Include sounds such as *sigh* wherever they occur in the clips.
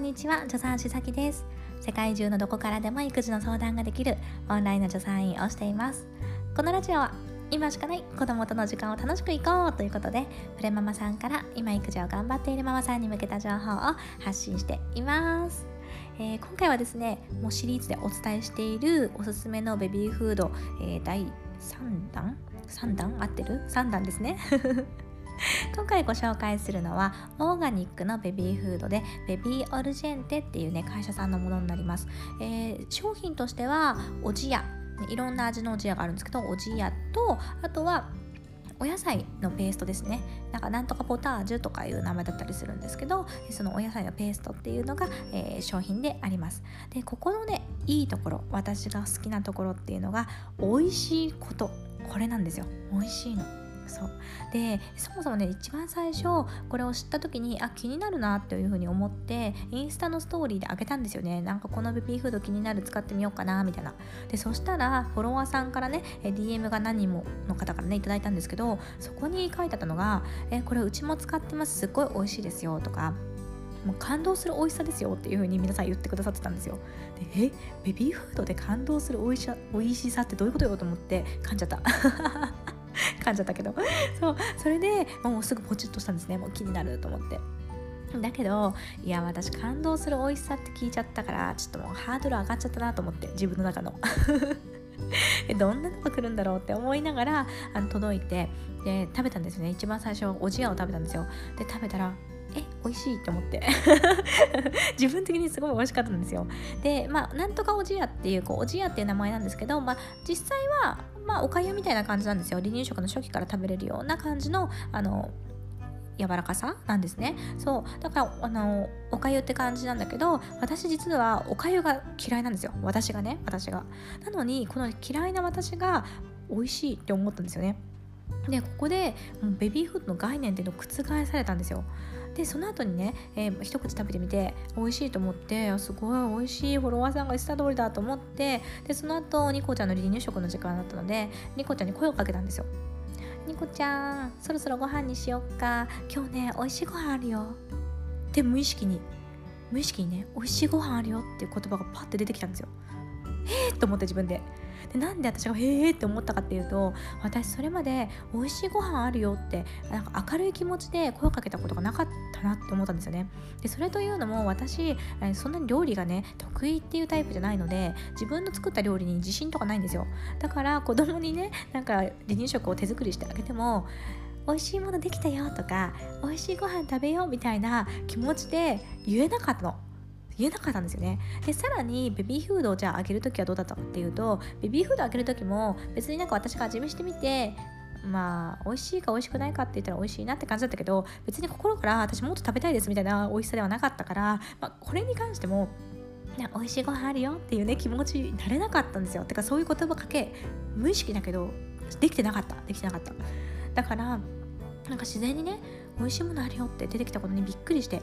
んにちは助産師さきです。世界中のどこからでも育児の相談ができるオンラインの助産院をしています。このラジオは今しかない子供との時間を楽しくいこうということでプレママさんから今育児を頑張っているママさんに向けた情報を発信しています。えー、今回はですねもうシリーズでお伝えしているおすすめのベビーフード、えー、第3弾？3弾？合ってる ?3 弾ですね。*laughs* 今回ご紹介するのはオーガニックのベビーフードでベビーオルジェンテっていうね会社さんのものになります、えー、商品としてはおじや。いろんな味のおじやがあるんですけどおじやとあとはお野菜のペーストですね。なんかなんとかポタージュとかいう名前だったりするんですけどそのお野菜のペーストっていうのが、えー、商品であります。でここのねいいところ私が好きなところっていうのが美味しいこと。これなんですよ。美味しいの。そうでそもそもね一番最初これを知った時にあ気になるなっていうふうに思ってインスタのストーリーであげたんですよねなんかこのベビーフード気になる使ってみようかなみたいなでそしたらフォロワーさんからね DM が何人もの方からねいただいたんですけどそこに書いてあったのが「えこれうちも使ってますすっごい美味しいですよ」とかもう感動する美味しさですよっていう風に皆さん言ってくださってたんですよ。でえベビーフードで感動する美味しさ美味しさってどういうことよと思って噛んじゃった。噛んじゃったけど。*laughs* そうそれでもうすぐポチッとしたんですね。もう気になると思って。だけどいや私感動する美味しさって聞いちゃったからちょっともうハードル上がっちゃったなと思って自分の中の。*laughs* どんなのが来るんだろうって思いながらあの届いてで食べたんですよね。一番最初おじやを食べたんですよ。で食べたらえ美味しいって思って。*laughs* 自分的にすごい美味しかったんですよ。でまあなんとかおじやっていうこうおじやっていう名前なんですけど、まあ、実際はまあおかゆみたいな感じなんですよ。離乳食の初期から食べれるような感じのあの柔らかさなんですね。そう。だからあのおかゆって感じなんだけど私実はおかゆが嫌いなんですよ。私がね私が。なのにこの嫌いな私が美味しいって思ったんですよね。でここでベビーフードの概念っていうのを覆されたんですよ。でその後にね、えー、一口食べてみて美味しいと思ってすごい美味しいフォロワーさんが言ってた通りだと思ってでその後ニコちゃんの離乳食の時間だったのでニコちゃんに声をかけたんですよ。ニコちゃんそろそろご飯にしよっか。今日ね美味しいご飯あるよ。で無意識に無意識にね美味しいご飯あるよっていう言葉がパッて出てきたんですよ。えー、と思って自分で。でなんで私が「へえ」って思ったかっていうと私それまで「美味しいご飯あるよ」ってなんか明るい気持ちで声をかけたことがなかったなって思ったんですよね。でそれというのも私そんなに料理がね得意っていうタイプじゃないので自分の作った料理に自信とかないんですよ。だから子供にねなんか離乳食を手作りしてあげても美味しいものできたよとか美味しいご飯食べようみたいな気持ちで言えなかったの。言えなかったんですよね。でさらにベビーフードをじゃああげる時はどうだったかっていうとベビーフードあげる時も別になんか私が味見してみてまあ美味しいか美味しくないかって言ったら美味しいなって感じだったけど別に心から私もっと食べたいですみたいな美味しさではなかったから、まあ、これに関しても美味しいご飯あるよっていうね気持ちになれなかったんですよ。てかそういう言葉かけ無意識だけどできてなかった。できてなかった。だからなんか自然にね美味しいものあるよって出てきたことにびっくりして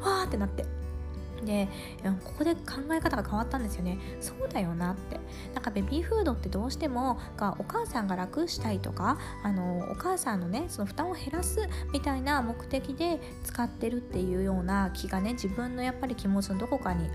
わーってなって。でここで考え方が変わったんですよね。そうだよなって。なんかベビーフードってどうしてもがお母さんが楽したいとかあのお母さんのねその負担を減らすみたいな目的で使ってるっていうような気がね自分のやっぱり気持ちのどこかに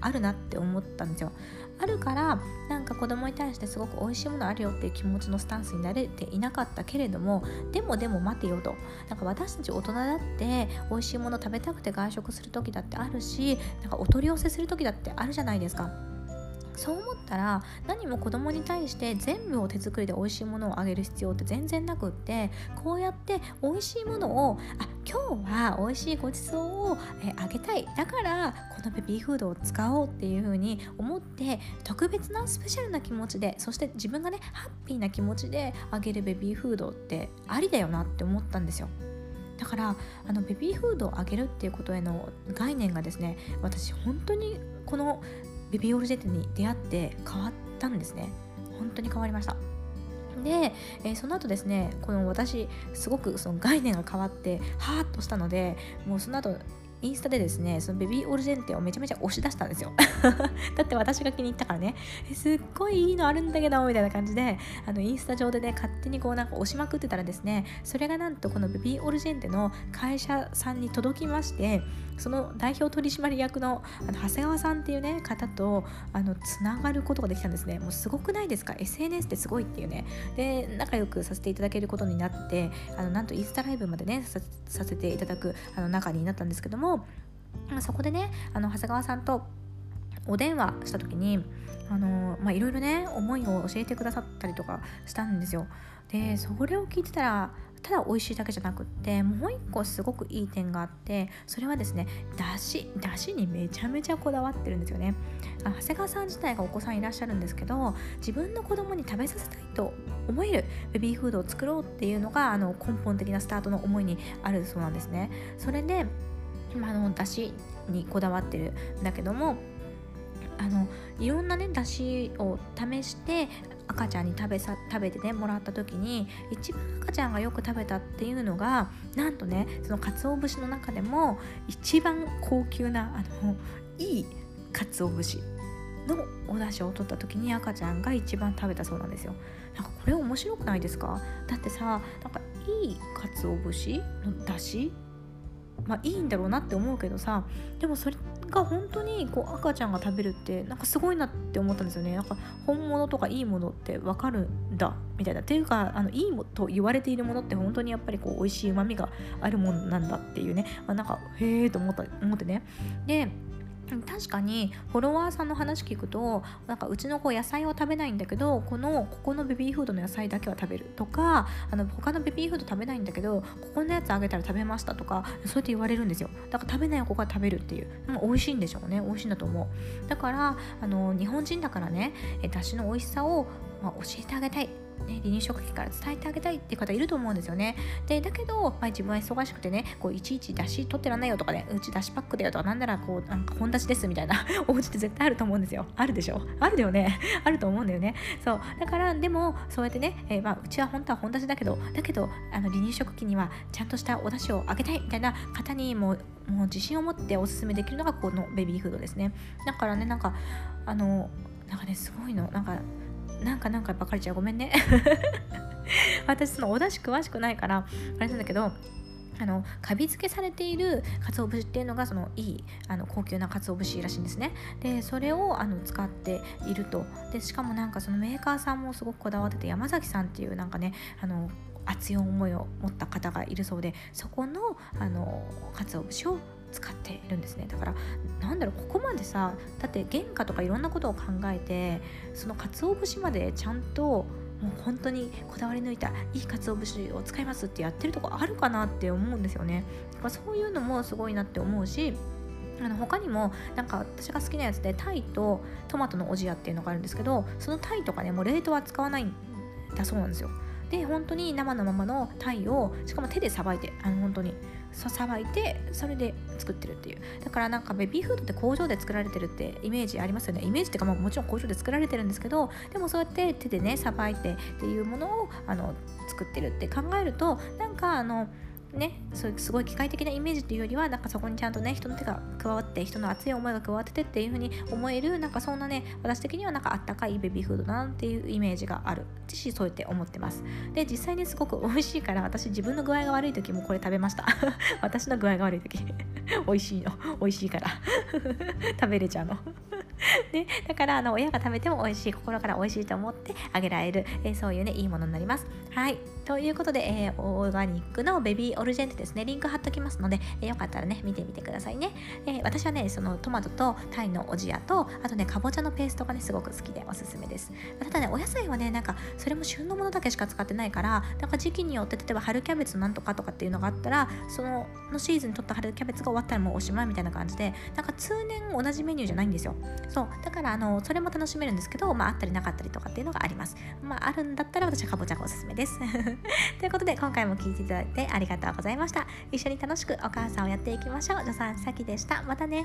あるなって思ったんですよ。あるからなんか子供に対してすごく美味しいものあるよっていう気持ちのスタンスになれていなかったけれどもでもでも待てよとなんか私たち大人だって美味しいもの食べたくて外食する時だってあるしなんかお取り寄せする時だってあるじゃないですか。そう思ったら何も子供に対して全部を手作りで美味しいものをあげる必要って全然なくってこうやって美味しいものをあ今日は美味しいごちそうを、えあげたいだからこのベビーフードを使おうっていう風に思って特別なスペシャルな気持ちでそして自分がねハッピーな気持ちであげるベビーフードってありだよなって思ったんですよ。だからあのベビーフードをあげるっていうことへの概念がですね私本当にこのベビオルジェットに出会って変わったんですね。本当に変わりました。で、えー、その後ですねこの私すごくその概念が変わってハーッとしたのでもうその後インスタでですねそのベビーオルジェンテをめちゃめちゃ押し出したんですよ。*laughs* だって私が気に入ったからね。すっごいいいのあるんだけどみたいな感じであのインスタ上でね勝手にこうなんか押しまくってたらですねそれがなんとこのベビーオルジェンテの会社さんに届きましてその代表取締役のあの長谷川さんっていうね方とあのつながることができたんですね。もうすごくないですか？SNS ってすごいっていうね。で仲良くさせていただけることになってあのなんとインスタライブまでねさせていただくあの中になったんですけどもそこでねあの長谷川さんとお電話した時にあのまあいろいろね思いを教えてくださったりとかしたんですよ。でそれを聞いてたらただ美味しいだけじゃなくってもう一個すごくいい点があってそれはですねだしだしにめちゃめちゃこだわってるんですよね。長谷川さん自体がお子さんいらっしゃるんですけど自分の子供に食べさせたいと思えるベビーフードを作ろうっていうのがあの根本的なスタートの思いにあるそうなんですね。それであのだしにこだわってるんだけどもあのいろんなねだしを試して赤ちゃんに食べさ食べてねもらった時に一番赤ちゃんがよく食べたっていうのがなんとねその鰹節の中でも一番高級なあのいい鰹節のお出汁を取った時に赤ちゃんが一番食べたそうなんですよ。なんかこれ面白くないですか？だってさなんかいい鰹節の出汁？まあいいんだろうなって思うけどさでもそれが本当にこう赤ちゃんが食べるってなんかすごいなって思ったんですよね。なんか本物とかいいものって分かるんだみたいな。っていうかあのいいもと言われているものって本当にやっぱりこう美味しいうまみがあるものなんだっていうね、まあ、なんかへえと思った思ってね。で確かにフォロワーさんの話聞くとなんかうちの子野菜を食べないんだけどこのここのベビーフードの野菜だけは食べるとかあの他のベビーフード食べないんだけどここのやつあげたら食べましたとかそうやって言われるんですよ。だから食べない子が食べるっていう。美味しいんでしょうね。美味しいんだと思う。だからあの日本人だからねだしの美味しさを、まあ、教えてあげたいね、離乳食期から伝えてあげたいっていう方いると思うんですよね。でだけど、まあ、自分は忙しくてねこういちいち出し取ってらんないよとかねうち出しパックだよとかなんならこうなんか本出しですみたいな *laughs* お家って絶対あると思うんですよ。あるでしょ？あるだよねあると思うんだよね。そうだからでもそうやってね、えー、まあ、うちは本当は本出しだけどだけどあの離乳食期にはちゃんとしたお出汁をあげたいみたいな方にももう自信を持っておすすめできるのがこのベビーフードですね。だからねなんかあのなんかねすごいのなんかなんかなんかばかりちゃう。ごめんね。*laughs* 私そのお出汁詳しくないからあれなんだけどあのカビ付けされている鰹節っていうのがそのいいあの高級な鰹節らしいんですね。でそれをあの使っていると。でしかもなんかそのメーカーさんもすごくこだわってて山崎さんっていうなんかねあの熱い思いを持った方がいるそうでそこのあの鰹節を使っているんですね。だからなんだろうここまでさだって原価とかいろんなことを考えてその鰹節までちゃんともう本当にこだわり抜いたいい鰹節を使いますってやってるとこあるかなって思うんですよね。だからそういうのもすごいなって思うしあの他にもなんか私が好きなやつでタイとトマトのおじやっていうのがあるんですけどそのタイとかねもう冷凍は使わないんだそうなんですよ。で本当に生のままの鯛をしかも手でさばいてあの本当に。さばいてそれで作ってるっていう。だからなんかベビーフードって工場で作られてるってイメージありますよね。イメージっていうか、まあ、もちろん工場で作られてるんですけどでもそうやって手でねさばいてっていうものをあの作ってるって考えるとなんかあのね、そういうすごい機械的なイメージっていうよりはなんかそこにちゃんとね人の手が加わって人の熱い思いが加わっててっていう風に思えるなんかそんなね私的にはなんかあったかいベビーフードなっていうイメージがある。しそうやって思ってます。で実際にすごく美味しいから私自分の具合が悪い時もこれ食べました。*laughs* 私の具合が悪い時。*laughs* 美味しいの。*laughs* 美味しいから。食べれちゃうの。*laughs* ね、だからあの親が食べても美味しい心から美味しいと思ってあげられる、えー、そういうねいいものになります。はい。ということで、えー、オーガニックのベビーオルジェンテですね。リンク貼っときますので、えー、よかったらね見てみてくださいね、えー、私はねそのトマトとタイのおじやとあとねかぼちゃのペーストがねすごく好きでおすすめです。ただねお野菜はねなんかそれも旬のものだけしか使ってないからなんか時期によって例えば春キャベツなんとかとかっていうのがあったらそののシーズンにとった春キャベツが終わったらもうおしまいみたいな感じでなんか通年同じメニューじゃないんですよ。そうだからあのそれも楽しめるんですけど、まあ、あったりなかったりとかっていうのがあります。まあ、あるんだったら私はかぼちゃがおすすめです。*laughs* ということで今回も聴いていただいてありがとうございました。一緒に楽しくお母さんをやっていきましょう。助産先でした。またね。